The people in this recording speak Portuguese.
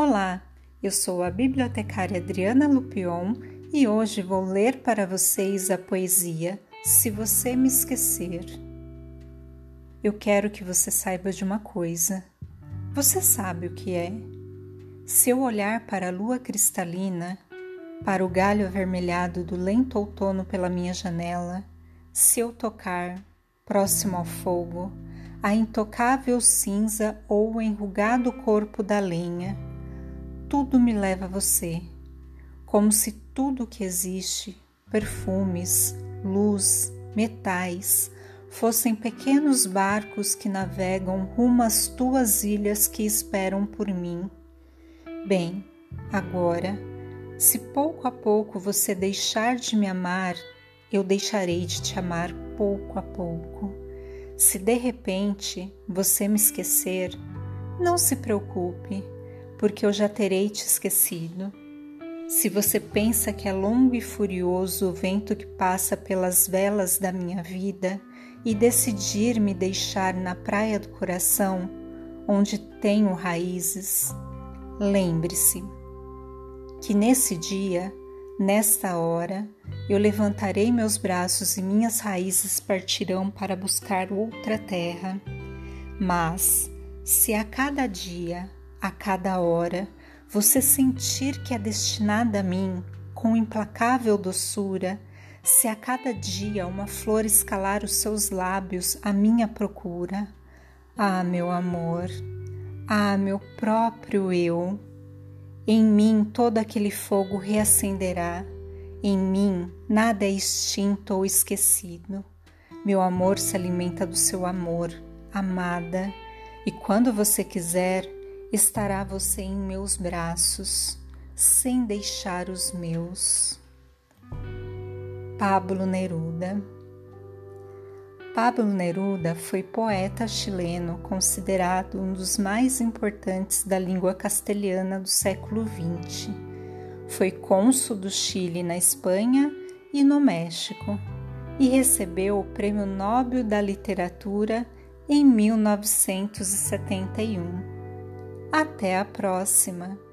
Olá, eu sou a bibliotecária Adriana Lupion e hoje vou ler para vocês a poesia Se Você Me Esquecer. Eu quero que você saiba de uma coisa. Você sabe o que é? Se eu olhar para a lua cristalina, para o galho avermelhado do lento outono pela minha janela, se eu tocar, próximo ao fogo, a intocável cinza ou o enrugado corpo da lenha, tudo me leva a você, como se tudo que existe, perfumes, luz, metais, fossem pequenos barcos que navegam rumo às tuas ilhas que esperam por mim. Bem, agora, se pouco a pouco você deixar de me amar, eu deixarei de te amar pouco a pouco. Se de repente você me esquecer, não se preocupe porque eu já terei te esquecido. Se você pensa que é longo e furioso o vento que passa pelas velas da minha vida e decidir me deixar na praia do coração, onde tenho raízes, lembre-se que nesse dia, nesta hora, eu levantarei meus braços e minhas raízes partirão para buscar outra terra. Mas, se a cada dia a cada hora, você sentir que é destinada a mim com implacável doçura, se a cada dia uma flor escalar os seus lábios à minha procura. Ah, meu amor, ah, meu próprio eu, em mim todo aquele fogo reacenderá, em mim nada é extinto ou esquecido. Meu amor se alimenta do seu amor, amada, e quando você quiser, estará você em meus braços, sem deixar os meus. Pablo Neruda Pablo Neruda foi poeta chileno considerado um dos mais importantes da língua castelhana do século XX. Foi cônsul do Chile na Espanha e no México e recebeu o Prêmio Nobel da Literatura em 1971. Até a próxima!